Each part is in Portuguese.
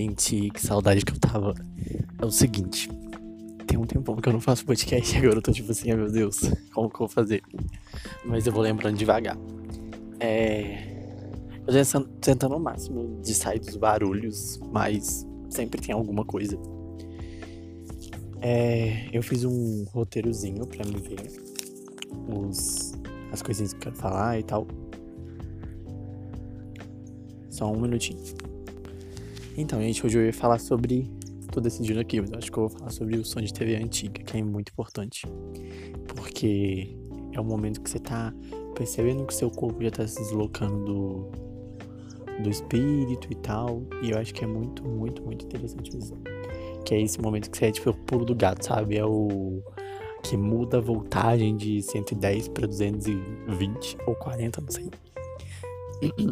Gente, que saudade que eu tava. É o seguinte. Tem um tempão que eu não faço podcast e agora eu tô tipo assim, ai meu Deus, como que eu vou fazer? Mas eu vou lembrando devagar. É. Eu tô tentando ao máximo de sair dos barulhos, mas sempre tem alguma coisa. É, eu fiz um roteirozinho pra me ver os, as coisinhas que eu quero falar e tal. Só um minutinho. Então, gente, hoje eu ia falar sobre. Tô decidindo aqui, mas acho que eu vou falar sobre o som de TV antiga, que é muito importante. Porque é o momento que você tá percebendo que seu corpo já tá se deslocando do, do espírito e tal. E eu acho que é muito, muito, muito interessante mesmo. Que é esse momento que você é tipo o pulo do gato, sabe? É o que muda a voltagem de 110 para 220 ou 40, não sei.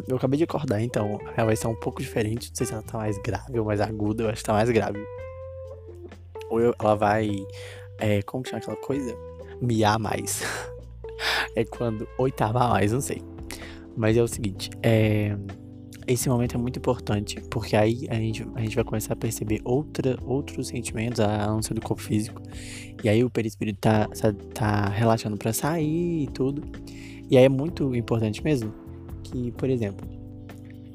Eu acabei de acordar, então ela vai ser um pouco diferente. Não sei se ela tá mais grave ou mais aguda. Eu acho que tá mais grave. Ou eu, ela vai. É, como que chama aquela coisa? Miar mais. é quando oitava mais, não sei. Mas é o seguinte, é, esse momento é muito importante, porque aí a gente, a gente vai começar a perceber outra, outros sentimentos, a não ser do corpo físico. E aí o perispírito tá, tá relaxando para sair e tudo. E aí é muito importante mesmo que, por exemplo,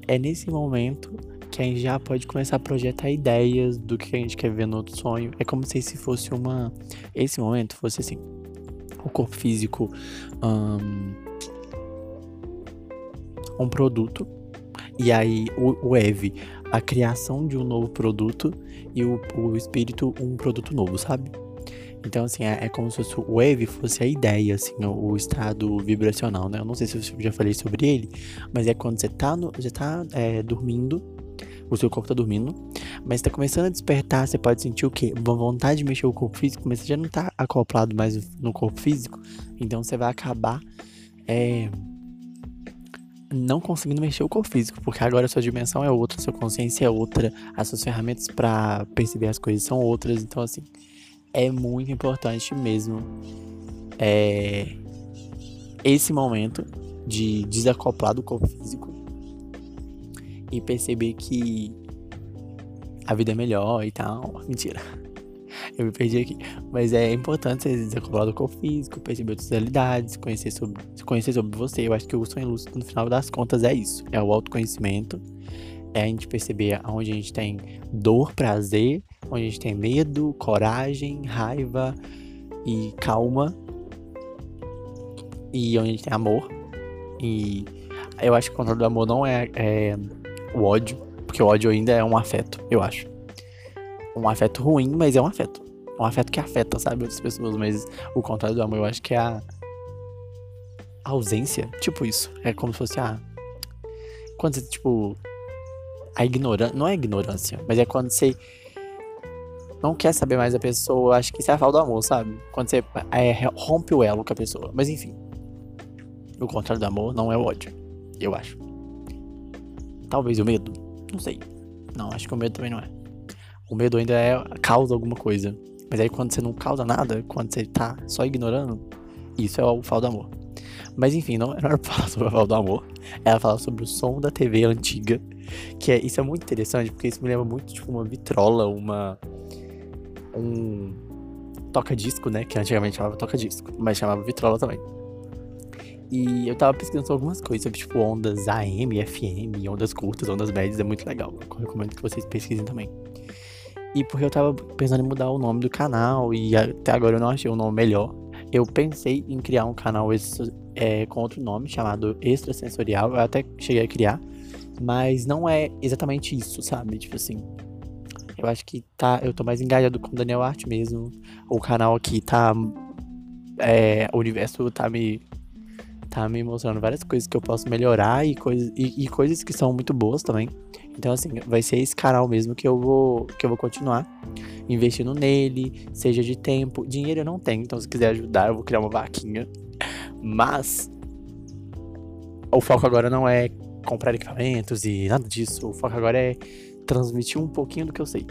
é nesse momento que a gente já pode começar a projetar ideias do que a gente quer ver no outro sonho. É como se esse fosse uma. Esse momento fosse assim. O corpo físico. Um, um produto. E aí o, o a criação de um novo produto. E o, o espírito, um produto novo, sabe? Então, assim, é, é, como se o wave fosse a ideia, assim, o, o, estado vibracional, né? Eu não sei se eu já falei sobre ele, mas é quando você tá, no, você tá é, dormindo, o seu corpo tá dormindo, mas tá começando a despertar, você pode sentir o quê? Uma vontade de mexer o corpo físico, mas você já não tá acoplado mais no corpo físico, então você vai acabar é, não conseguindo mexer o corpo físico, porque agora a sua dimensão é outra, a sua consciência é outra, as suas ferramentas para perceber as coisas são outras, então assim é muito importante mesmo é, esse momento de desacoplar do corpo físico e perceber que a vida é melhor e tal. Mentira. Eu me perdi aqui. Mas é importante você desacoplar do corpo físico, perceber outras realidades, conhecer sobre, conhecer sobre você. Eu acho que o sonho lúcido, no final das contas, é isso. É o autoconhecimento. É a gente perceber onde a gente tem dor, prazer onde a gente tem medo, coragem, raiva e calma. E onde a gente tem amor. E eu acho que o controle do amor não é, é o ódio, porque o ódio ainda é um afeto, eu acho. Um afeto ruim, mas é um afeto. Um afeto que afeta, sabe, outras pessoas, mas o contrário do amor eu acho que é a ausência, tipo isso. É como se fosse a. Quando você, tipo. A ignorância. Não é ignorância, mas é quando você não quer saber mais da pessoa. Acho que isso é a falta do amor, sabe? Quando você é, rompe o elo com a pessoa. Mas enfim. O contrário do amor não é o ódio. Eu acho. Talvez o medo. Não sei. Não, acho que o medo também não é. O medo ainda é causa alguma coisa. Mas aí quando você não causa nada, quando você tá só ignorando, isso é o falta do amor. Mas enfim, não era pra falar sobre a falta do amor. Era falar sobre o som da TV antiga. Que é, isso é muito interessante, porque isso me lembra muito tipo, uma vitrola, uma um toca-disco, né? Que antigamente chamava toca-disco, mas chamava vitrola também. E eu tava pesquisando sobre algumas coisas, sobre tipo ondas AM, FM, ondas curtas, ondas médias, é muito legal. Eu recomendo que vocês pesquisem também. E porque eu tava pensando em mudar o nome do canal e até agora eu não achei um nome melhor. Eu pensei em criar um canal é, com outro nome chamado Extrasensorial. Eu até cheguei a criar, mas não é exatamente isso, sabe? Tipo assim, eu acho que tá. Eu tô mais engajado com o Daniel Art mesmo. O canal aqui tá. É, o universo tá me. Tá me mostrando várias coisas que eu posso melhorar e, coisas, e, e coisas que são muito boas também. Então, assim, vai ser esse canal mesmo que eu vou, que eu vou continuar investindo nele, seja de tempo. Dinheiro eu não tenho, então se quiser ajudar, eu vou criar uma vaquinha. Mas o foco agora não é comprar equipamentos e nada disso. O foco agora é transmitir um pouquinho do que eu sei.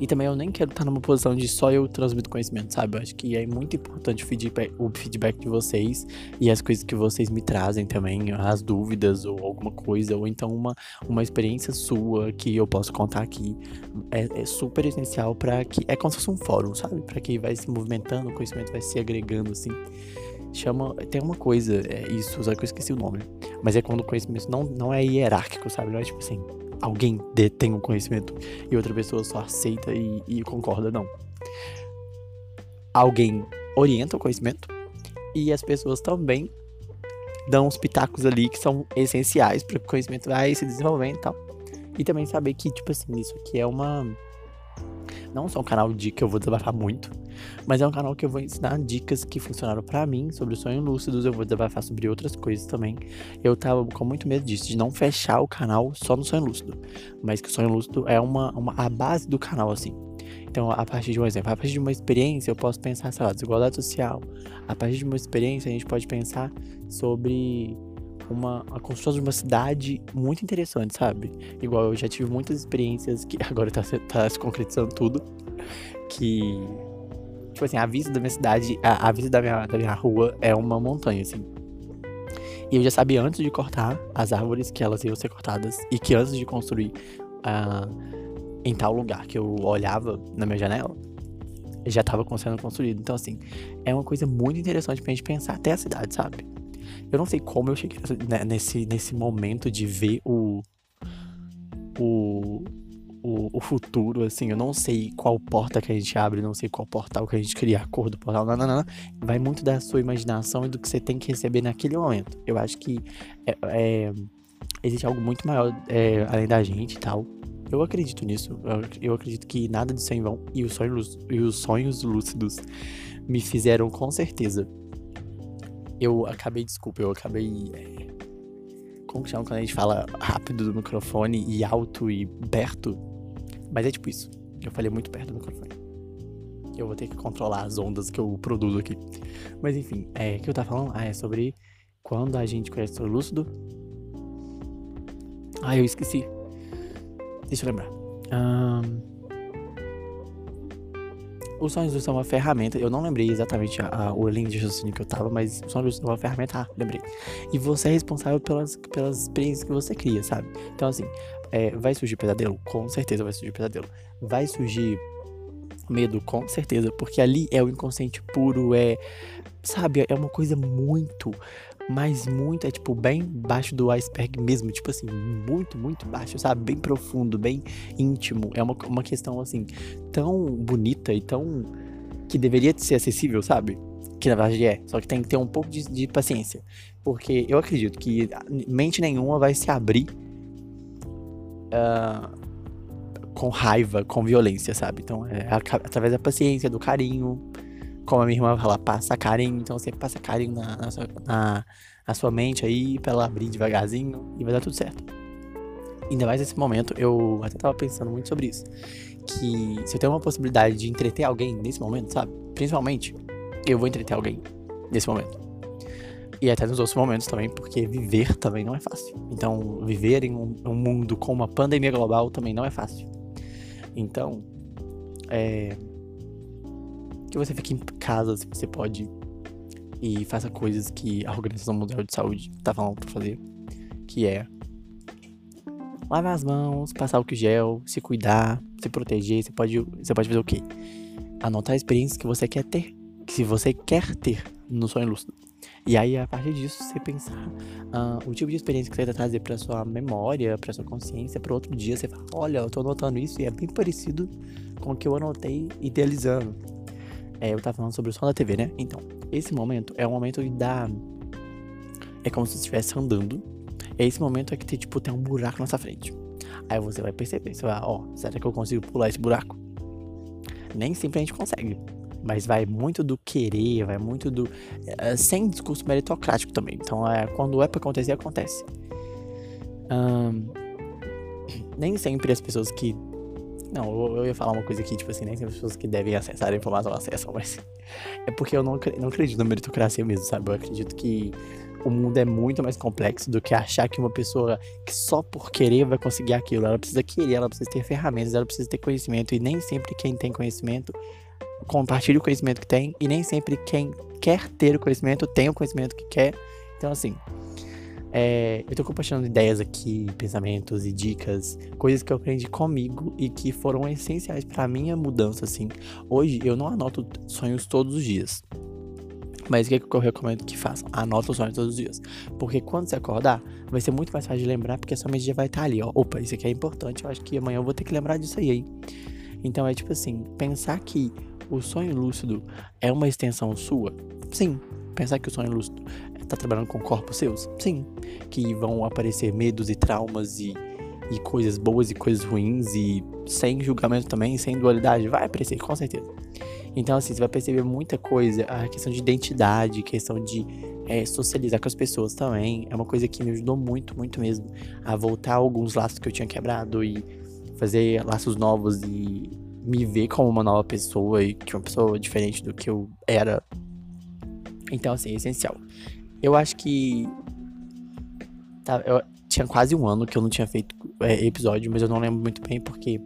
E também eu nem quero estar numa posição de só eu transmito conhecimento, sabe? Eu acho que é muito importante o feedback, o feedback de vocês e as coisas que vocês me trazem também, as dúvidas ou alguma coisa, ou então uma, uma experiência sua que eu posso contar aqui. É, é super essencial para que. É como se fosse um fórum, sabe? Para que vai se movimentando, o conhecimento vai se agregando assim. Chama. Tem uma coisa, é isso, só que eu esqueci o nome. Mas é quando o conhecimento não, não é hierárquico, sabe? Não é tipo assim alguém detém o conhecimento e outra pessoa só aceita e, e concorda, não. Alguém orienta o conhecimento e as pessoas também dão os pitacos ali que são essenciais para que o conhecimento vai se desenvolvendo e tal. E também saber que, tipo assim, isso aqui é uma não só um canal de que eu vou desabafar muito, mas é um canal que eu vou ensinar dicas que funcionaram para mim sobre sonhos lúcidos. Eu vou desabafar sobre outras coisas também. Eu tava com muito medo disso, de não fechar o canal só no sonho lúcido, mas que o sonho lúcido é uma, uma a base do canal, assim. Então, a partir de um exemplo, a partir de uma experiência, eu posso pensar, sei lá, desigualdade social. A partir de uma experiência, a gente pode pensar sobre uma a construção de uma cidade muito interessante, sabe? Igual eu já tive muitas experiências que agora tá, tá se concretizando tudo. Que. Tipo assim, a vista da minha cidade, a, a vista da minha, da minha rua é uma montanha, assim. E eu já sabia antes de cortar as árvores que elas iam ser cortadas e que antes de construir uh, em tal lugar que eu olhava na minha janela, já estava sendo construído. Então, assim, é uma coisa muito interessante pra gente pensar até a cidade, sabe? Eu não sei como eu cheguei né, nesse, nesse momento de ver o, o, o, o, futuro, assim. Eu não sei qual porta que a gente abre, não sei qual portal que a gente cria, a cor do portal, não, não, não. Vai muito da sua imaginação e do que você tem que receber naquele momento. Eu acho que é, é, existe algo muito maior é, além da gente e tal. Eu acredito nisso. Eu, acredito que nada disso é em vão. E os sonhos, e os sonhos lúcidos me fizeram com certeza eu acabei, desculpa, eu acabei. É, como que chama quando a gente fala rápido do microfone e alto e perto? Mas é tipo isso. Eu falei muito perto do microfone. Eu vou ter que controlar as ondas que eu produzo aqui. Mas enfim, é o que eu tava falando? Ah, é sobre quando a gente conhece o lúcido. Ah, eu esqueci. Deixa eu lembrar. Um, os sonhos são uma ferramenta. Eu não lembrei exatamente a, a, o link de raciocínio que eu tava, mas os sonhos são uma ferramenta. Ah, lembrei. E você é responsável pelas, pelas experiências que você cria, sabe? Então, assim, é, vai surgir pesadelo? Com certeza vai surgir pesadelo. Vai surgir medo? Com certeza. Porque ali é o inconsciente puro, é. Sabe? É uma coisa muito mas muito, é tipo, bem baixo do iceberg mesmo, tipo assim, muito, muito baixo, sabe? Bem profundo, bem íntimo. É uma, uma questão, assim, tão bonita e tão. que deveria ser acessível, sabe? Que na verdade é, só que tem que ter um pouco de, de paciência. Porque eu acredito que mente nenhuma vai se abrir uh, com raiva, com violência, sabe? Então é através da paciência, do carinho como a minha irmã fala, passa carinho, então você passa carinho na, na, sua, na, na sua mente aí, pra ela abrir devagarzinho e vai dar tudo certo. Ainda mais nesse momento, eu até tava pensando muito sobre isso. Que se eu tenho uma possibilidade de entreter alguém nesse momento, sabe? Principalmente, eu vou entreter alguém nesse momento. E até nos outros momentos também, porque viver também não é fácil. Então, viver em um, um mundo com uma pandemia global também não é fácil. Então, é, que você fique em casa se você pode e faça coisas que a Organização Mundial de Saúde tá falando pra fazer, que é lavar as mãos, passar o gel, se cuidar, se proteger, você pode, você pode fazer o quê? Anotar experiências que você quer ter, que se você quer ter no sonho lúcido. E aí, a partir disso, você pensar uh, o tipo de experiência que você vai trazer para sua memória, para sua consciência, para outro dia, você fala, olha, eu tô anotando isso e é bem parecido com o que eu anotei idealizando. É, eu tava falando sobre o som da TV, né? Então, esse momento é um momento dá. É como se você estivesse andando. E esse momento é que tem, tipo, tem um buraco na sua frente. Aí você vai perceber, você vai, ó, oh, será que eu consigo pular esse buraco? Nem sempre a gente consegue. Mas vai muito do querer, vai muito do. É, sem discurso meritocrático também. Então, é, quando é pra acontecer, acontece. Nem sempre as pessoas que não, eu, eu, ia falar uma coisa aqui, tipo assim, nem sempre as pessoas que devem acessar a informação acessam, mas. É porque eu não, não acredito na meritocracia mesmo, sabe? Eu acredito que o mundo é muito mais complexo do que achar que uma pessoa que só por querer vai conseguir aquilo. Ela precisa querer, ela precisa ter ferramentas, ela precisa ter conhecimento. E nem sempre quem tem conhecimento compartilha o conhecimento que tem. E nem sempre quem quer ter o conhecimento tem o conhecimento que quer. Então, assim, é, eu tô compartilhando ideias aqui, pensamentos e dicas, coisas que eu aprendi comigo e que foram essenciais para minha mudança, assim. Hoje eu não anoto sonhos todos os dias. Mas o que, que eu recomendo que façam? Anota os sonhos todos os dias. Porque quando você acordar, vai ser muito mais fácil de lembrar, porque a sua mente já vai estar tá ali, ó. Opa, isso aqui é importante, eu acho que amanhã eu vou ter que lembrar disso aí, hein? Então é tipo assim, pensar que o sonho lúcido é uma extensão sua? Sim. Pensar que o sonho lúcido tá trabalhando com corpos seus? Sim. Que vão aparecer medos e traumas e, e coisas boas e coisas ruins e sem julgamento também, sem dualidade. Vai aparecer, com certeza. Então, assim, você vai perceber muita coisa. A questão de identidade, questão de é, socializar com as pessoas também. É uma coisa que me ajudou muito, muito mesmo. A voltar alguns laços que eu tinha quebrado e fazer laços novos e me ver como uma nova pessoa e que uma pessoa diferente do que eu era. Então, assim, é essencial. Eu acho que. Tá, eu tinha quase um ano que eu não tinha feito é, episódio, mas eu não lembro muito bem porque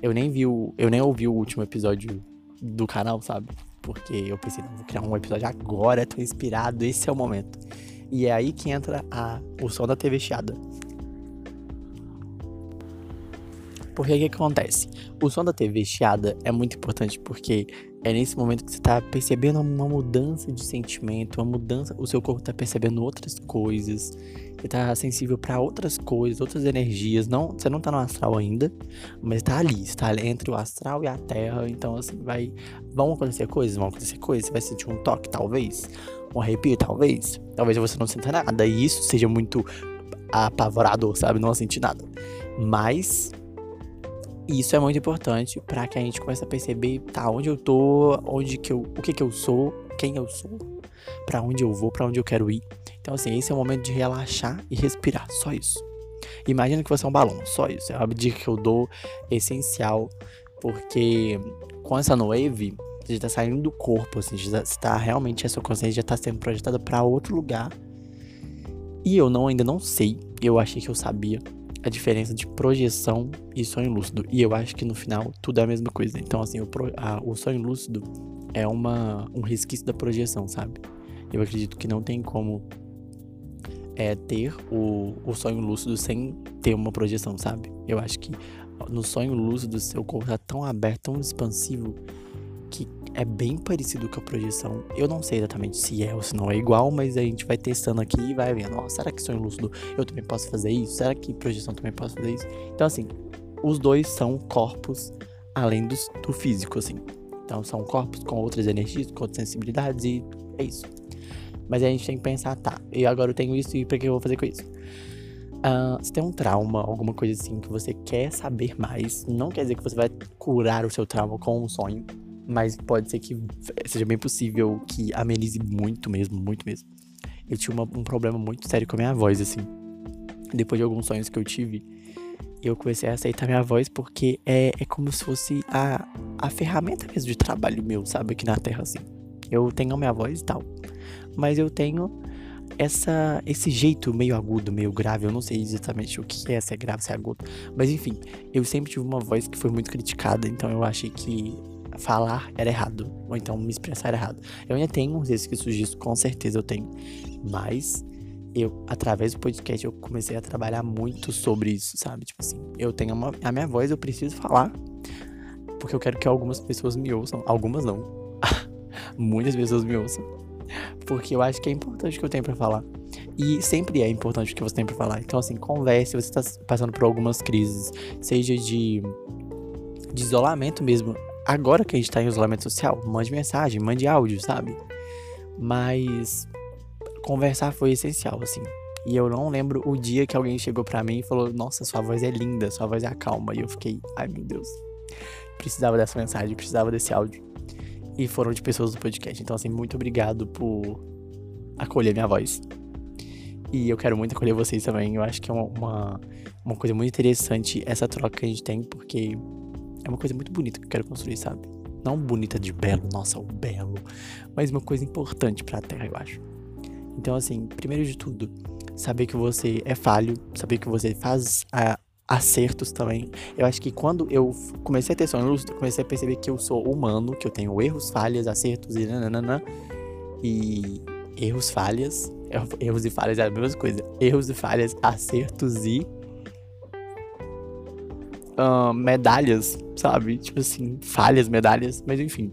eu nem vi o, eu nem ouvi o último episódio do canal, sabe? Porque eu pensei, não, vou criar um episódio agora, tô inspirado, esse é o momento. E é aí que entra a, o som da TV chiada. Porque o que acontece? O som da TV chiada é muito importante porque é nesse momento que você tá percebendo uma mudança de sentimento, uma mudança, o seu corpo tá percebendo outras coisas, você tá sensível para outras coisas, outras energias. Não, você não tá no astral ainda, mas tá ali, está entre o astral e a terra. Então, assim, vai. Vão acontecer coisas, vão acontecer coisas. Você vai sentir um toque, talvez. Um arrepio, talvez. Talvez você não sinta nada. E isso seja muito apavorador, sabe? Não sentir nada. Mas isso é muito importante para que a gente comece a perceber, tá, onde eu tô, onde que eu, o que que eu sou, quem eu sou, para onde eu vou, para onde eu quero ir. Então assim, esse é o momento de relaxar e respirar, só isso. Imagina que você é um balão, só isso. É uma dica que eu dou essencial, porque com essa wave, você já tá saindo do corpo, assim, está realmente a sua consciência já está sendo projetada para outro lugar. E eu não ainda não sei, eu achei que eu sabia, a diferença de projeção e sonho lúcido. E eu acho que no final tudo é a mesma coisa. Então, assim, o, pro, a, o sonho lúcido é uma, um resquício da projeção, sabe? Eu acredito que não tem como é, ter o, o sonho lúcido sem ter uma projeção, sabe? Eu acho que no sonho lúcido seu corpo tá tão aberto, tão expansivo, é bem parecido com a projeção. Eu não sei exatamente se é ou se não é igual, mas a gente vai testando aqui e vai vendo. Ó, será que sonho lúcido eu também posso fazer isso? Será que projeção também posso fazer isso? Então, assim, os dois são corpos além do, físico, assim. Então, são corpos com outras energias, com outras sensibilidades e é isso. Mas a gente tem que pensar, tá, e agora eu tenho isso e pra que eu vou fazer com isso? Uh, se tem um trauma, alguma coisa assim que você quer saber mais, não quer dizer que você vai curar o seu trauma com um sonho mas pode ser que seja bem possível que amenize muito mesmo, muito mesmo. Eu tinha uma, um problema muito sério com a minha voz, assim. Depois de alguns sonhos que eu tive, eu comecei a aceitar minha voz porque é, é como se fosse a, a ferramenta mesmo de trabalho meu, sabe? Aqui na Terra, assim. Eu tenho a minha voz e tal. Mas eu tenho essa esse jeito meio agudo, meio grave. Eu não sei exatamente o que é, se é grave, se é agudo. Mas enfim, eu sempre tive uma voz que foi muito criticada, então eu achei que falar era errado, ou então me expressar era errado. Eu ainda tenho uns resquícios disso, com certeza eu tenho. Mas eu, através do podcast, eu comecei a trabalhar muito sobre isso, sabe? Tipo assim, eu tenho uma, a minha voz, eu preciso falar, porque eu quero que algumas pessoas me ouçam. Algumas não. Muitas pessoas me ouçam. Porque eu acho que é importante o que eu tenho para falar. E sempre é importante o que você tem para falar. Então, assim, converse. Você tá passando por algumas crises, seja de, de isolamento mesmo agora que a gente tá em isolamento social, mande mensagem, mande áudio, sabe? Mas conversar foi essencial, assim. E eu não lembro o dia que alguém chegou para mim e falou: Nossa, sua voz é linda, sua voz é calma. E eu fiquei: Ai meu Deus, precisava dessa mensagem, precisava desse áudio. E foram de pessoas do podcast. Então, assim, muito obrigado por acolher minha voz. E eu quero muito acolher vocês também. Eu acho que é uma, uma, uma coisa muito interessante essa troca que a gente tem, porque é uma coisa muito bonita que eu quero construir, sabe? Não bonita de belo, nossa, o belo, mas uma coisa importante para a Terra, eu acho. Então, assim, primeiro de tudo, saber que você é falho, saber que você faz acertos também. Eu acho que quando eu comecei a ter sonho lúcido, eu comecei a perceber que eu sou humano, que eu tenho erros, falhas, acertos e nananana. E erros, falhas. Erros e falhas é a mesma coisa. Erros e falhas, acertos e. Uh, medalhas, sabe? Tipo assim, falhas, medalhas, mas enfim.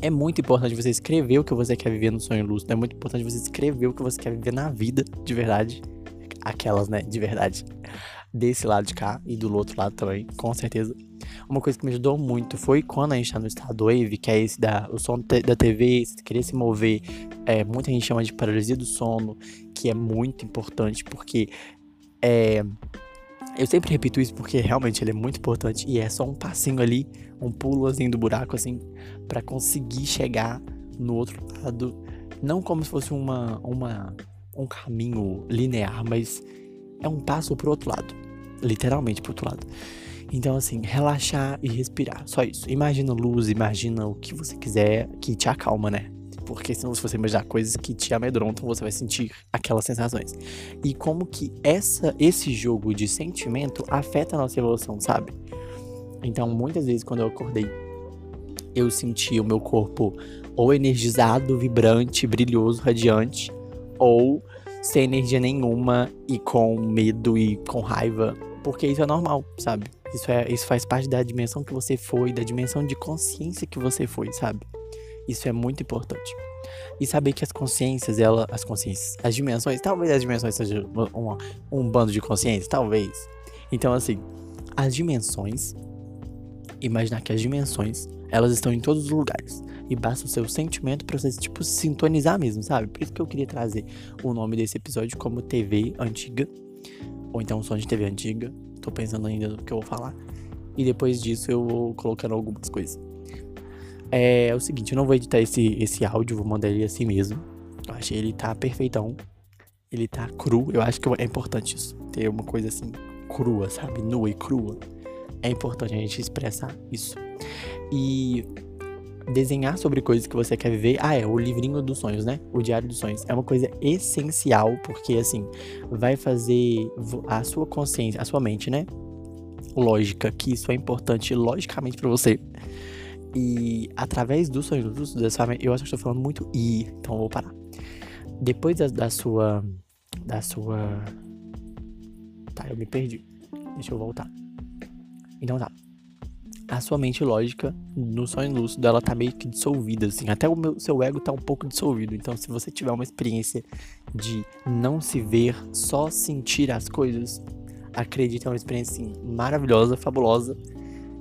É muito importante você escrever o que você quer viver no sonho lúcido. É muito importante você escrever o que você quer viver na vida, de verdade. Aquelas, né? De verdade desse lado de cá e do outro lado também, com certeza. Uma coisa que me ajudou muito foi quando a gente tá no estado wave, que é esse da o som da TV, querer se mover, é, muita gente chama de paralisia do sono, que é muito importante porque é, eu sempre repito isso porque realmente ele é muito importante e é só um passinho ali, um pulo assim do buraco assim, para conseguir chegar no outro lado, não como se fosse uma, uma um caminho linear, mas é um passo pro outro lado literalmente pro outro lado. Então, assim, relaxar e respirar. Só isso. Imagina luz, imagina o que você quiser que te acalma, né? Porque senão, se você imaginar coisas que te amedrontam, você vai sentir aquelas sensações. E como que essa, esse jogo de sentimento afeta a nossa evolução, sabe? Então, muitas vezes, quando eu acordei, eu senti o meu corpo ou energizado, vibrante, brilhoso, radiante, ou sem energia nenhuma e com medo e com raiva porque isso é normal, sabe? Isso, é, isso faz parte da dimensão que você foi, da dimensão de consciência que você foi, sabe? Isso é muito importante. E saber que as consciências, ela, as consciências, as dimensões, talvez as dimensões sejam um, bando de consciências, talvez. Então, assim, as dimensões, imaginar que as dimensões, elas estão em todos os lugares. E basta o seu sentimento pra você, tipo, sintonizar mesmo, sabe? Por isso que eu queria trazer o nome desse episódio como TV Antiga ou então som de TV antiga. Tô pensando ainda no que eu vou falar. E depois disso eu vou colocando algumas coisas. É, o seguinte, eu não vou editar esse, esse áudio, vou mandar ele assim mesmo. Eu achei ele tá perfeitão. Ele tá cru. Eu acho que é importante isso. Ter uma coisa assim, crua, sabe? Nua e crua. É importante a gente expressar isso. E desenhar sobre coisas que você quer viver. Ah, é, o livrinho dos sonhos, né? O diário dos sonhos. É uma coisa essencial, porque assim, vai fazer a sua consciência, a sua mente, né? Lógica, que isso é importante logicamente para você. E através dos lúcidos dessa eu acho que estou falando muito e, então vou parar. Depois da, da sua. Da sua. Tá, eu me perdi. Deixa eu voltar. Então tá a sua mente lógica no sonho lúcido ela tá meio que dissolvida, assim. Até o meu, seu ego tá um pouco dissolvido. Então, se você tiver uma experiência de não se ver, só sentir as coisas, acredite, é uma experiência assim, maravilhosa, fabulosa.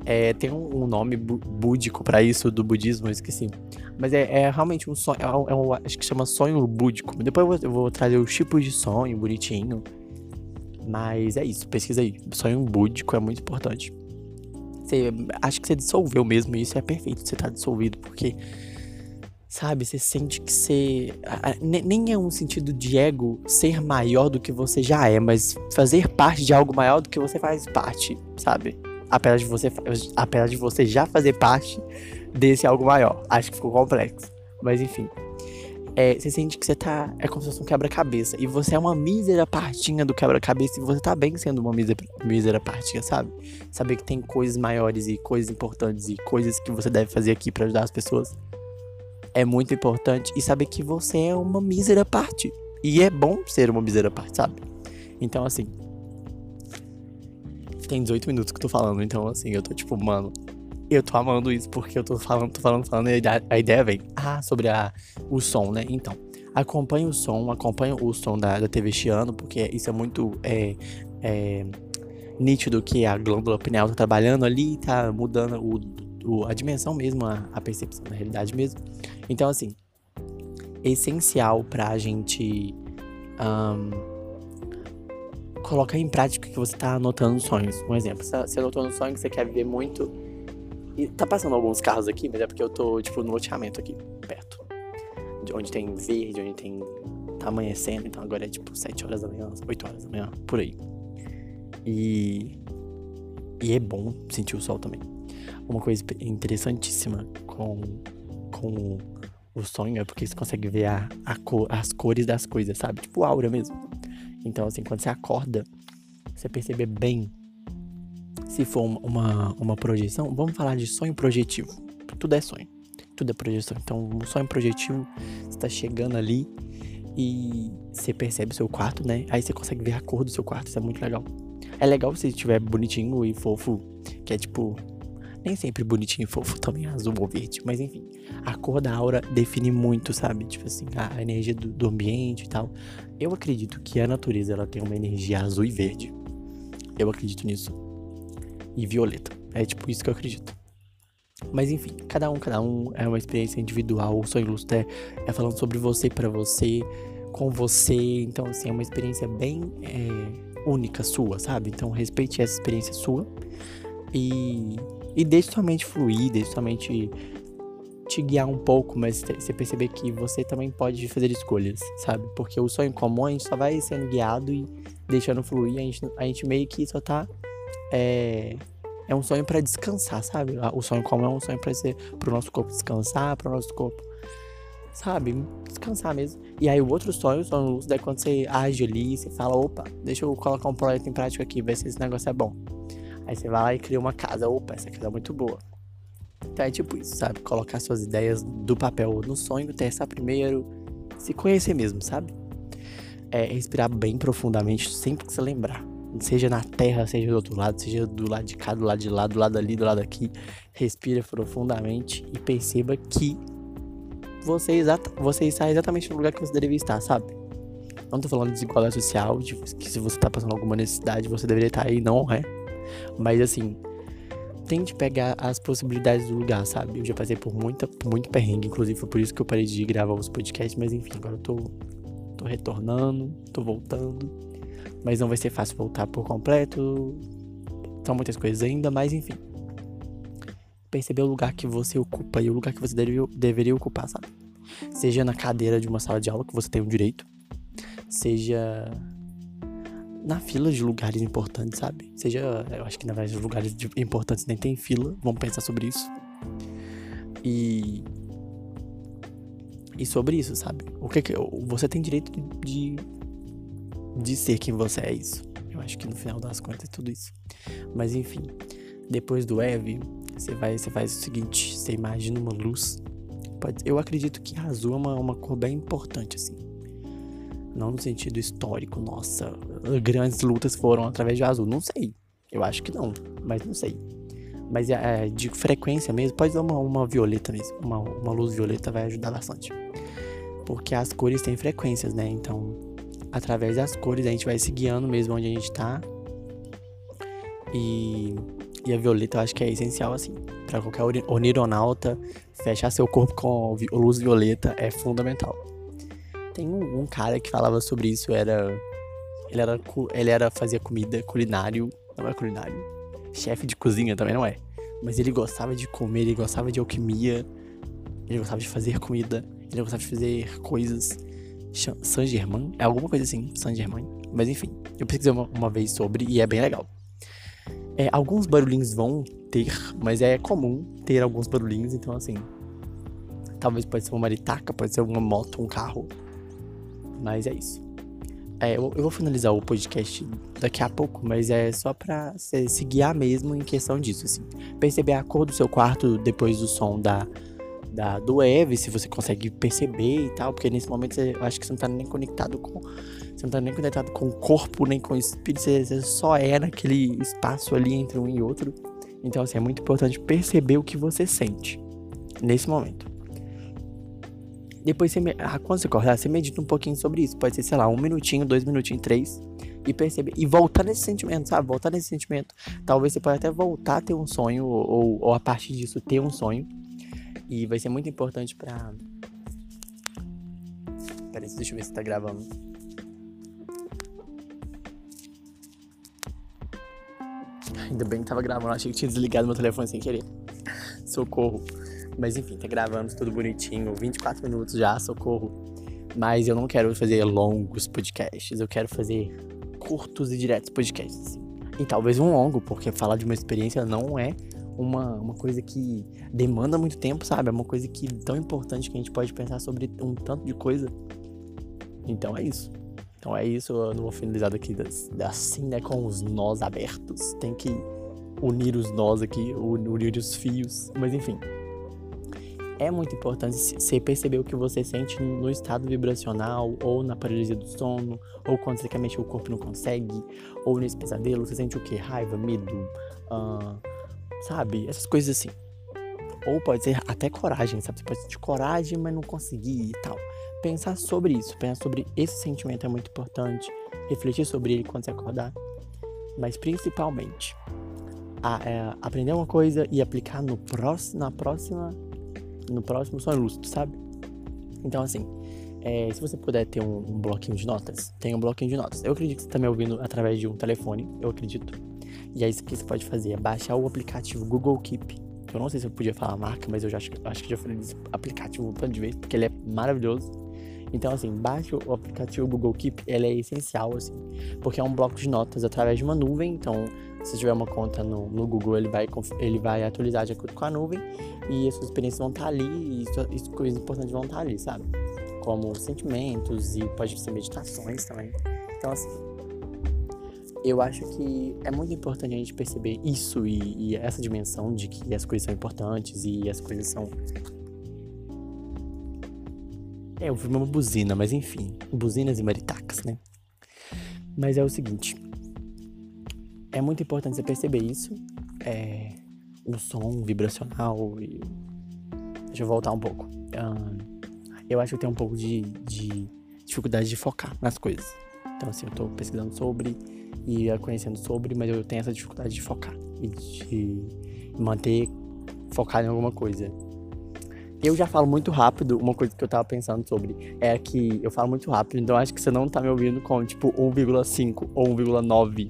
É, tem um, nome búdico para isso do budismo, eu esqueci. Mas é, é realmente um sonho, é um, é um, acho que chama sonho búdico. Depois eu vou, eu vou trazer os tipos de sonho bonitinho. Mas é isso, pesquisa aí. Sonho búdico é muito importante. Você, acho que você dissolveu mesmo, e isso é perfeito, você tá dissolvido, porque, sabe, você sente que você. Nem é um sentido de ego ser maior do que você já é, mas fazer parte de algo maior do que você faz parte, sabe? Apesar de você, apesar de você já fazer parte desse algo maior. Acho que ficou complexo. Mas enfim é, você sente que você tá. É como se fosse um quebra-cabeça. E você é uma mísera partinha do quebra-cabeça. E você tá bem sendo uma mísera, mísera partinha, sabe? Saber que tem coisas maiores e coisas importantes e coisas que você deve fazer aqui para ajudar as pessoas. É muito importante. E saber que você é uma mísera parte. E é bom ser uma mísera parte, sabe? Então, assim. Tem 18 minutos que eu tô falando. Então, assim, eu tô tipo, mano, eu tô amando isso porque eu tô falando, tô falando, falando e a ideia vem. Ah, sobre a, o som, né? Então, acompanhe o som, acompanhe o som da, da TV Chiano, porque isso é muito é, é, nítido que a glândula pineal tá trabalhando ali, tá mudando o, o, a dimensão mesmo, a, a percepção da realidade mesmo. Então, assim, essencial pra gente um, colocar em prática que você tá anotando sonhos. Um exemplo, você anotou no sonho que você quer viver muito e tá passando alguns carros aqui, mas é porque eu tô, tipo, no loteamento aqui, perto. De onde tem verde, onde tem. tá amanhecendo, então agora é tipo 7 horas da manhã, 8 horas da manhã, por aí. E. E é bom sentir o sol também. Uma coisa interessantíssima com, com o sonho é porque você consegue ver a, a cor, as cores das coisas, sabe? Tipo aura mesmo. Então, assim, quando você acorda, você perceber bem se for uma, uma projeção, vamos falar de sonho projetivo. Tudo é sonho, tudo é projeção. Então, o sonho projetivo, você tá chegando ali e você percebe o seu quarto, né? Aí você consegue ver a cor do seu quarto, isso é muito legal. É legal se estiver bonitinho e fofo, que é tipo. Nem sempre bonitinho e fofo, também azul ou verde, mas enfim. A cor da aura define muito, sabe? Tipo assim, a energia do, do ambiente e tal. Eu acredito que a natureza ela tem uma energia azul e verde. Eu acredito nisso. E violeta. É tipo isso que eu acredito. Mas enfim, cada um, cada um é uma experiência individual. O sonho lúcido é, é falando sobre você para você, com você. Então, assim, é uma experiência bem é, única sua, sabe? Então, respeite essa experiência sua e, e deixe sua mente fluir, deixe sua mente te guiar um pouco, mas você perceber que você também pode fazer escolhas, sabe? Porque o sonho comum a gente só vai sendo guiado e deixando fluir, a gente, a gente meio que só tá. É, é um sonho para descansar, sabe? O sonho comum é um sonho para ser pro nosso corpo descansar, pro nosso corpo, sabe? Descansar mesmo. E aí o outro sonho, o sonho lúcido é quando você age ali, você fala, opa, deixa eu colocar um projeto em prática aqui, ver se esse negócio é bom. Aí você vai lá e cria uma casa, opa, essa casa é muito boa. Então é tipo isso, sabe? Colocar suas ideias do papel no sonho, testar primeiro, se conhecer mesmo, sabe? É respirar bem profundamente sempre que você lembrar seja na terra, seja do outro lado, seja do lado de cá, do lado de lá, do lado ali, do lado aqui. Respira profundamente e perceba que você, exata, você está exatamente no lugar que você deveria estar, sabe? Não tô falando de desigualdade social, de que se você tá passando alguma necessidade, você deveria estar aí, não é. Mas assim, tente pegar as possibilidades do lugar, sabe? Eu já passei por muita, muito perrengue, inclusive foi por isso que eu parei de gravar os podcasts, mas enfim, agora eu tô, tô retornando, tô voltando mas não vai ser fácil voltar por completo. São muitas coisas ainda, mas enfim. Perceber o lugar que você ocupa e o lugar que você deveria, deveria ocupar, sabe? Seja na cadeira de uma sala de aula que você tem o direito, seja na fila de lugares importantes, sabe? Seja, eu acho que na verdade lugares importantes nem tem fila, vamos pensar sobre isso. E e sobre isso, sabe? O que, que você tem direito de de ser quem você é isso. Eu acho que no final das contas é tudo isso. Mas enfim, depois do Eve, você vai, você faz o seguinte, você imagina uma luz. Pode, eu acredito que azul é uma, uma cor bem importante, assim. Não no sentido histórico, nossa, grandes lutas foram através de azul. Não sei. Eu acho que não, mas não sei. Mas é, é de frequência mesmo, pode dar uma, uma violeta mesmo. Uma, uma luz violeta vai ajudar bastante. Porque as cores têm frequências, né? Então, através das cores, a gente vai se guiando mesmo onde a gente tá. E, e a violeta eu acho que é essencial, assim. para qualquer onironauta, fechar seu corpo com luz violeta é fundamental. Tem um, cara que falava sobre isso, era. Ele era. Ele era fazia comida culinário. Não é culinário. Chefe de cozinha também não é. Mas ele gostava de comer, ele gostava de alquimia, ele gostava de fazer comida, ele gostava de fazer coisas. Saint Germain, é alguma coisa assim, Saint Germain. Mas enfim, eu pesquisei uma, uma vez sobre e é bem legal. É, alguns barulhinhos vão ter, mas é comum ter alguns barulhinhos, então assim. Talvez pode ser uma maritaca, pode ser uma moto, um carro. Mas é isso. É, eu, eu, vou finalizar o podcast daqui a pouco, mas é só pra se guiar mesmo em questão disso, assim. Perceber a cor do seu quarto depois do som da, da, do Eve, se você consegue perceber e tal, porque nesse momento você, eu acho que você não tá nem conectado com. Você não tá nem conectado com o corpo, nem com o espírito, você, você só é naquele espaço ali entre um e outro. Então, assim, é muito importante perceber o que você sente nesse momento. Depois, você, ah, quando você acordar, você medita um pouquinho sobre isso. Pode ser, sei lá, um minutinho, dois minutinhos, três. E perceber. E voltar nesse sentimento, sabe? Voltar nesse sentimento. Talvez você pode até voltar a ter um sonho, ou, ou a partir disso ter um sonho. E vai ser muito importante pra. Peraí, deixa eu ver se tá gravando. Ainda bem que tava gravando, achei que tinha desligado meu telefone sem querer. Socorro. Mas enfim, tá gravando tudo bonitinho, 24 minutos já, socorro. Mas eu não quero fazer longos podcasts, eu quero fazer curtos e diretos podcasts. E talvez um longo, porque falar de uma experiência não é uma, uma coisa que demanda muito tempo, sabe? É uma coisa que tão importante que a gente pode pensar sobre um tanto de coisa. Então é isso. Então é isso, eu não vou finalizar daqui assim, né? Com os nós abertos. Tem que unir os nós aqui, unir os fios. Mas enfim. É muito importante você perceber o que você sente no estado vibracional, ou na paralisia do sono, ou quando mexer o corpo não consegue, ou nesse pesadelo, você sente o que? Raiva, medo, uh, sabe? Essas coisas assim. Ou pode ser até coragem, sabe? Você pode sentir coragem, mas não conseguir e tal. Pensar sobre isso, pensar sobre esse sentimento é muito importante. Refletir sobre ele quando você acordar. Mas principalmente, a, é, aprender uma coisa e aplicar no próximo, na próxima, no próximo sonho lúcido, sabe? Então, assim, é, se você puder ter um, um, bloquinho de notas, tem um bloquinho de notas. Eu acredito que você está me ouvindo através de um telefone, eu acredito. E aí, o que você pode fazer é baixar o aplicativo Google Keep. Eu não sei se eu podia falar a marca, mas eu já acho, acho que já falei desse aplicativo um tanto de vez, porque ele é maravilhoso. Então, assim, baixe o aplicativo Google Keep, ele é essencial, assim, porque é um bloco de notas através de uma nuvem. Então, se tiver uma conta no, no Google, ele vai, ele vai atualizar de acordo com a nuvem e as suas experiências vão estar ali e, e coisas importantes vão estar ali, sabe? Como sentimentos e pode ser meditações também. Então, assim, eu acho que é muito importante a gente perceber isso e, e, essa dimensão de que as coisas são importantes e as coisas são. É, eu vi uma buzina, mas enfim, buzinas e maritacas, né? Mas é o seguinte: é muito importante você perceber isso, é, o som vibracional e. Deixa eu voltar um pouco. eu acho que eu tenho um pouco de, de dificuldade de focar nas coisas. Então, assim, eu tô pesquisando sobre e conhecendo sobre, mas eu tenho essa dificuldade de focar e de manter focado em alguma coisa. Eu já falo muito rápido, uma coisa que eu tava pensando sobre é que eu falo muito rápido, então acho que você não tá me ouvindo com tipo 1,5 ou 1,9,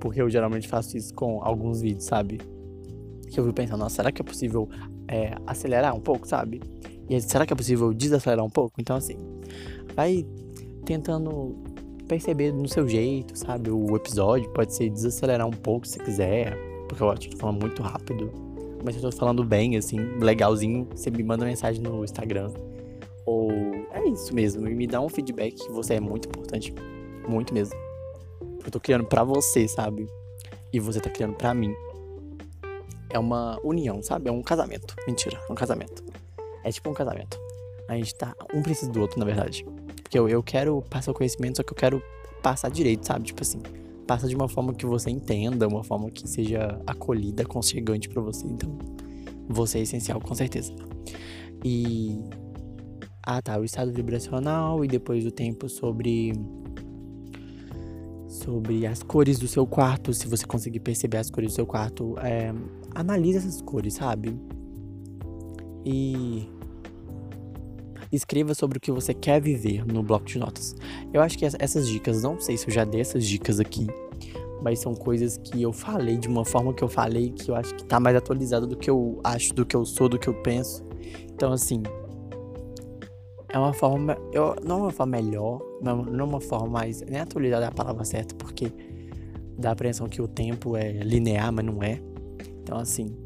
porque eu geralmente faço isso com alguns vídeos, sabe? Que eu fico pensando, nossa, será que é possível é, acelerar um pouco, sabe? E será que é possível desacelerar um pouco? Então, assim, vai tentando perceber no seu jeito, sabe? O episódio pode ser desacelerar um pouco se quiser, porque eu acho que tô falando muito rápido. Mas eu tô falando bem, assim, legalzinho, você me manda mensagem no Instagram. Ou é isso mesmo, me dá um feedback que você é muito importante. Muito mesmo. Eu tô criando pra você, sabe? E você tá criando pra mim. É uma união, sabe? É um casamento. Mentira, é um casamento. É tipo um casamento. A gente tá. Um precisa do outro, na verdade. Porque eu, eu quero passar o conhecimento, só que eu quero passar direito, sabe? Tipo assim, passa de uma forma que você entenda, uma forma que seja acolhida, aconchegante para você. Então, você é essencial, com certeza. E. Ah, tá. O estado vibracional e depois o tempo sobre. Sobre as cores do seu quarto. Se você conseguir perceber as cores do seu quarto, é, analise essas cores, sabe? E escreva sobre o que você quer viver no bloco de notas. Eu acho que essas dicas, não sei se eu já dei essas dicas aqui, mas são coisas que eu falei de uma forma que eu falei que eu acho que tá mais atualizado do que eu acho, do que eu sou, do que eu penso. Então, assim, é uma forma, eu, não é uma forma melhor, não, não é uma forma mais, nem atualizada é a palavra certa, porque dá a impressão que o tempo é linear, mas não é. Então, assim,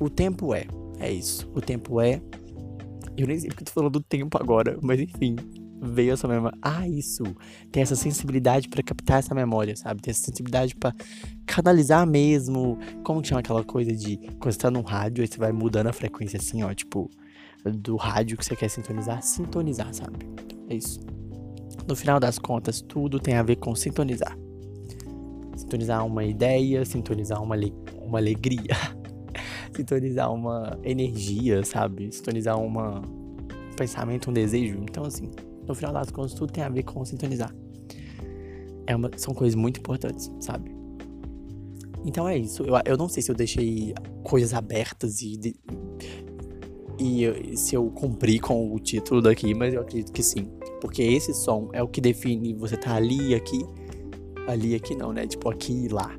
o tempo é, é isso. O tempo é eu nem sei porque eu tô falando do tempo agora, mas enfim, veio essa memória. Ah, isso. Tem essa sensibilidade para captar essa memória, sabe? Tem essa sensibilidade para canalizar mesmo. Como que chama aquela coisa de quando você tá no rádio, aí você vai mudando a frequência assim, ó, tipo, do rádio que você quer sintonizar, sintonizar, sabe? É isso. No final das contas, tudo tem a ver com sintonizar. Sintonizar uma ideia, sintonizar uma, uma alegria. sintonizar uma energia, sabe? Sintonizar um pensamento, um desejo. Então, assim, no final das contas, tudo tem a ver com sintonizar. É uma, são coisas muito importantes, sabe? Então é isso. Eu, eu não sei se eu deixei coisas abertas e, de, e se eu cumpri com o título daqui, mas eu acredito que sim. Porque esse som é o que define você tá ali, aqui. Ali, aqui não, né? Tipo, aqui e lá.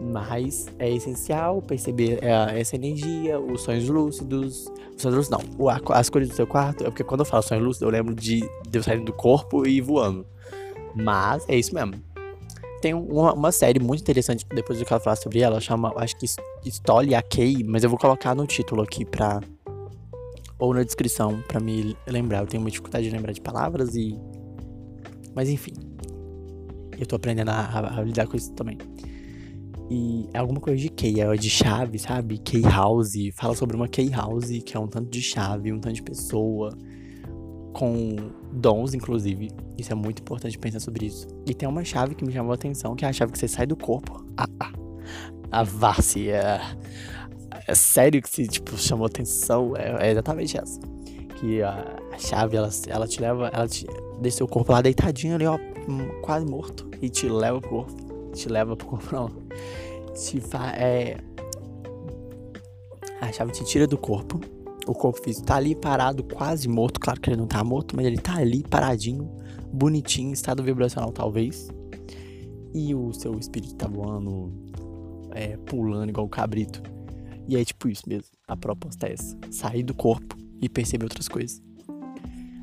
Mas é essencial perceber é, essa energia, os sonhos lúcidos. Os sonhos lúcidos não, as cores do seu quarto. É porque quando eu falo sonho lúcido, eu lembro de, de eu saindo do corpo e voando. Mas é isso mesmo. tem uma, uma, série muito interessante, depois eu quero falar sobre ela, chama, acho que Stoli Kay, mas eu vou colocar no título aqui pra. Ou na descrição, pra me lembrar. Eu tenho uma dificuldade de lembrar de palavras e. Mas enfim. Eu tô aprendendo a, a, a lidar com isso também. E é alguma coisa de key, é de chave, sabe? Key house. Fala sobre uma key house, que é um tanto de chave, um tanto de pessoa. Com dons, inclusive. Isso é muito importante pensar sobre isso. E tem uma chave que me chamou a atenção, que é a chave que você sai do corpo. Ah, ah. A várzea. É, é sério que se, tipo, chamou atenção. É, é exatamente essa. Que a, a, chave, ela, ela te leva, ela te deixa seu corpo lá deitadinho ali, ó, hum, quase morto. E te leva pro corpo. Te leva corpo, não te fa é, a chave te tira do corpo. O corpo físico tá ali parado, quase morto. Claro que ele não tá morto, mas ele tá ali paradinho, bonitinho, estado vibracional talvez. E o seu espírito tá voando, é, pulando igual o cabrito. E é tipo isso mesmo. A proposta é essa: sair do corpo e perceber outras coisas.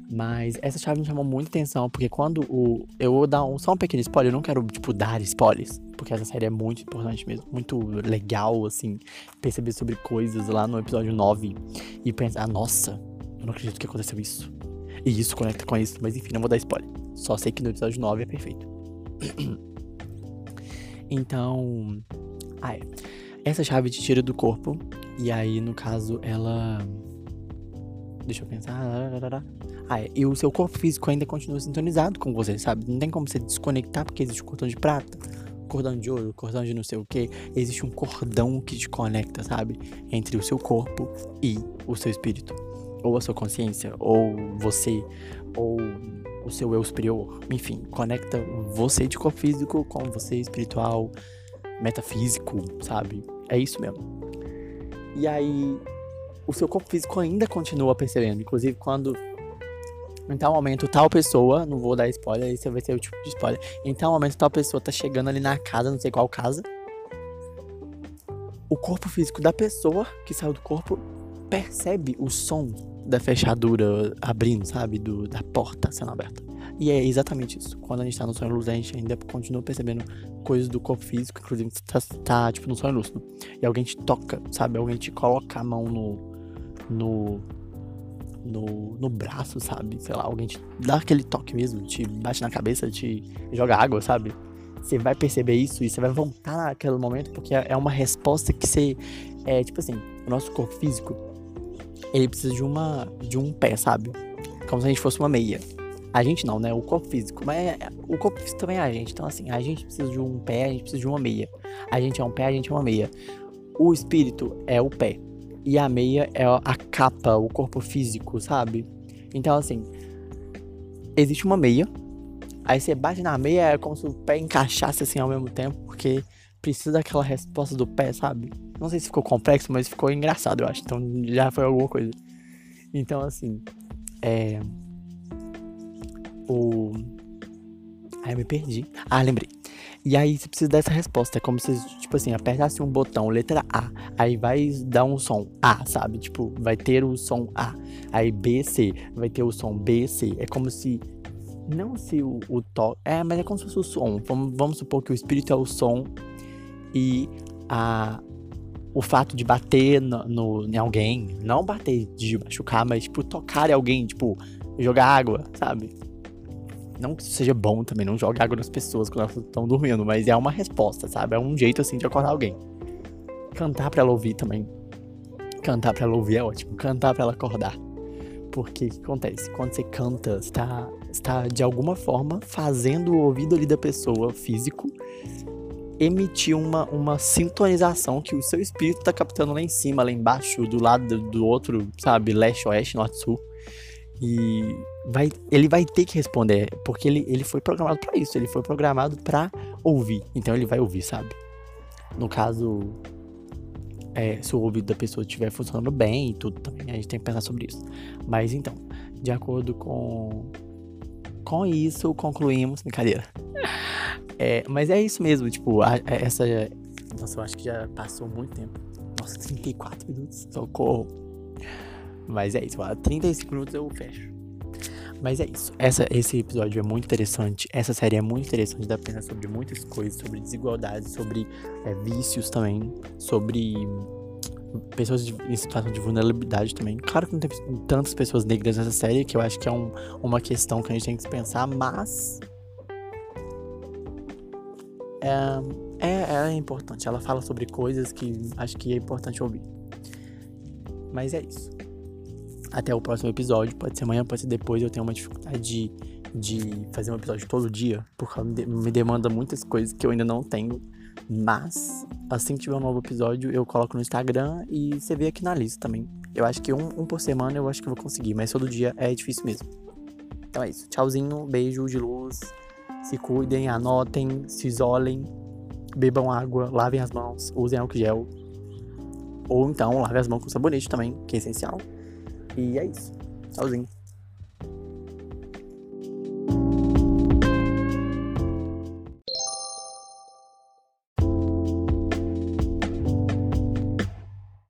Mas essa chave me chamou muita atenção, porque quando o. Eu vou dar um, só um pequeno spoiler, eu não quero, tipo, dar spoilers, porque essa série é muito importante mesmo, muito legal, assim, perceber sobre coisas lá no episódio 9 e pensar, nossa, eu não acredito que aconteceu isso. E isso conecta com isso, mas enfim, não vou dar spoiler. Só sei que no episódio 9 é perfeito. então. Ah, é. Essa chave te tira do corpo, e aí, no caso, ela. Deixa eu pensar. Ah, é. E o seu corpo físico ainda continua sintonizado com você, sabe? Não tem como você desconectar porque existe o cordão de prata, cordão de ouro, cordão de não sei o que. Existe um cordão que te conecta, sabe? Entre o seu corpo e o seu espírito. Ou a sua consciência, ou você, ou o seu eu superior. Enfim, conecta você de corpo físico com você espiritual, metafísico, sabe? É isso mesmo. E aí, o seu corpo físico ainda continua percebendo. Inclusive, quando em tal momento, tal pessoa, não vou dar spoiler, esse vai ser o tipo de spoiler. Em tal momento, tal pessoa tá chegando ali na casa, não sei qual casa. O corpo físico da pessoa que saiu do corpo percebe o som da fechadura abrindo, sabe? Do, da porta sendo aberta. E é exatamente isso. Quando a gente tá no sonho lúcido, a gente ainda continua percebendo coisas do corpo físico, inclusive tá, tá tipo no sonho lúcido. E alguém te toca, sabe? Alguém te coloca a mão no, no no, no braço, sabe? Sei lá, alguém te dá aquele toque mesmo, te bate na cabeça, te joga água, sabe? Você vai perceber isso e você vai voltar naquele momento porque é uma resposta que você. É tipo assim, o nosso corpo físico, ele precisa de uma de um pé, sabe? Como se a gente fosse uma meia. A gente não, né? O corpo físico. Mas é, o corpo físico também é a gente. Então, assim, a gente precisa de um pé, a gente precisa de uma meia. A gente é um pé, a gente é uma meia. O espírito é o pé e a meia é a capa, o corpo físico, sabe? Então, assim, existe uma meia, aí você bate na meia, é como se o pé encaixasse assim ao mesmo tempo, porque precisa daquela resposta do pé, sabe? Não sei se ficou complexo, mas ficou engraçado, eu acho. Então já foi alguma coisa. Então, assim, é. O. Aí eu me perdi. Ah, lembrei. E aí você precisa dessa resposta. É como se, tipo assim, apertasse um botão, letra A. Aí vai dar um som A, sabe? Tipo, vai ter o som A. Aí B, C. Vai ter o som B, C. É como se. Não se o, o toque. É, mas é como se fosse o som. Vamos, vamos supor que o espírito é o som. E a, o fato de bater no, no, em alguém, não bater de machucar, mas tipo tocar em alguém, tipo jogar água, sabe? Não que isso seja bom também, não jogue água nas pessoas quando elas estão dormindo, mas é uma resposta, sabe? É um jeito assim de acordar alguém. Cantar pra ela ouvir também. Cantar pra ela ouvir é ótimo. Cantar pra ela acordar. Porque o que acontece? Quando você canta, está, está de alguma forma fazendo o ouvido ali da pessoa físico emitir uma, uma sintonização que o seu espírito tá captando lá em cima, lá embaixo, do lado do outro, sabe? Leste, oeste, norte, sul. E vai, ele vai ter que responder, porque ele, ele foi programado para isso, ele foi programado para ouvir. Então ele vai ouvir, sabe? No caso, é, se o ouvido da pessoa estiver funcionando bem e tudo também, a gente tem que pensar sobre isso. Mas então, de acordo com, com isso, concluímos. Brincadeira. É, mas é isso mesmo, tipo, a, a, essa. Nossa, eu acho que já passou muito tempo. Nossa, 34 minutos, socorro. Mas é isso, a 35 minutos eu fecho. Mas é isso. Essa, esse episódio é muito interessante. Essa série é muito interessante. Dá pensar sobre muitas coisas, sobre desigualdade, sobre é, vícios também, sobre pessoas de, em situação de vulnerabilidade também. Claro que não tem tantas pessoas negras nessa série, que eu acho que é um, uma questão que a gente tem que pensar, mas. É, é, é importante. Ela fala sobre coisas que acho que é importante ouvir. Mas é isso até o próximo episódio. Pode ser amanhã, pode ser depois. Eu tenho uma dificuldade de, de fazer um episódio todo dia, porque me demanda muitas coisas que eu ainda não tenho. Mas, assim que tiver um novo episódio, eu coloco no Instagram e você vê aqui na lista também. Eu acho que um, um por semana eu acho que eu vou conseguir, mas todo dia é difícil mesmo. Então é isso. Tchauzinho, beijo de luz. Se cuidem, anotem, se isolem, bebam água, lavem as mãos, usem álcool gel. Ou então lavem as mãos com sabonete também, que é essencial. E é isso. Tchauzinho.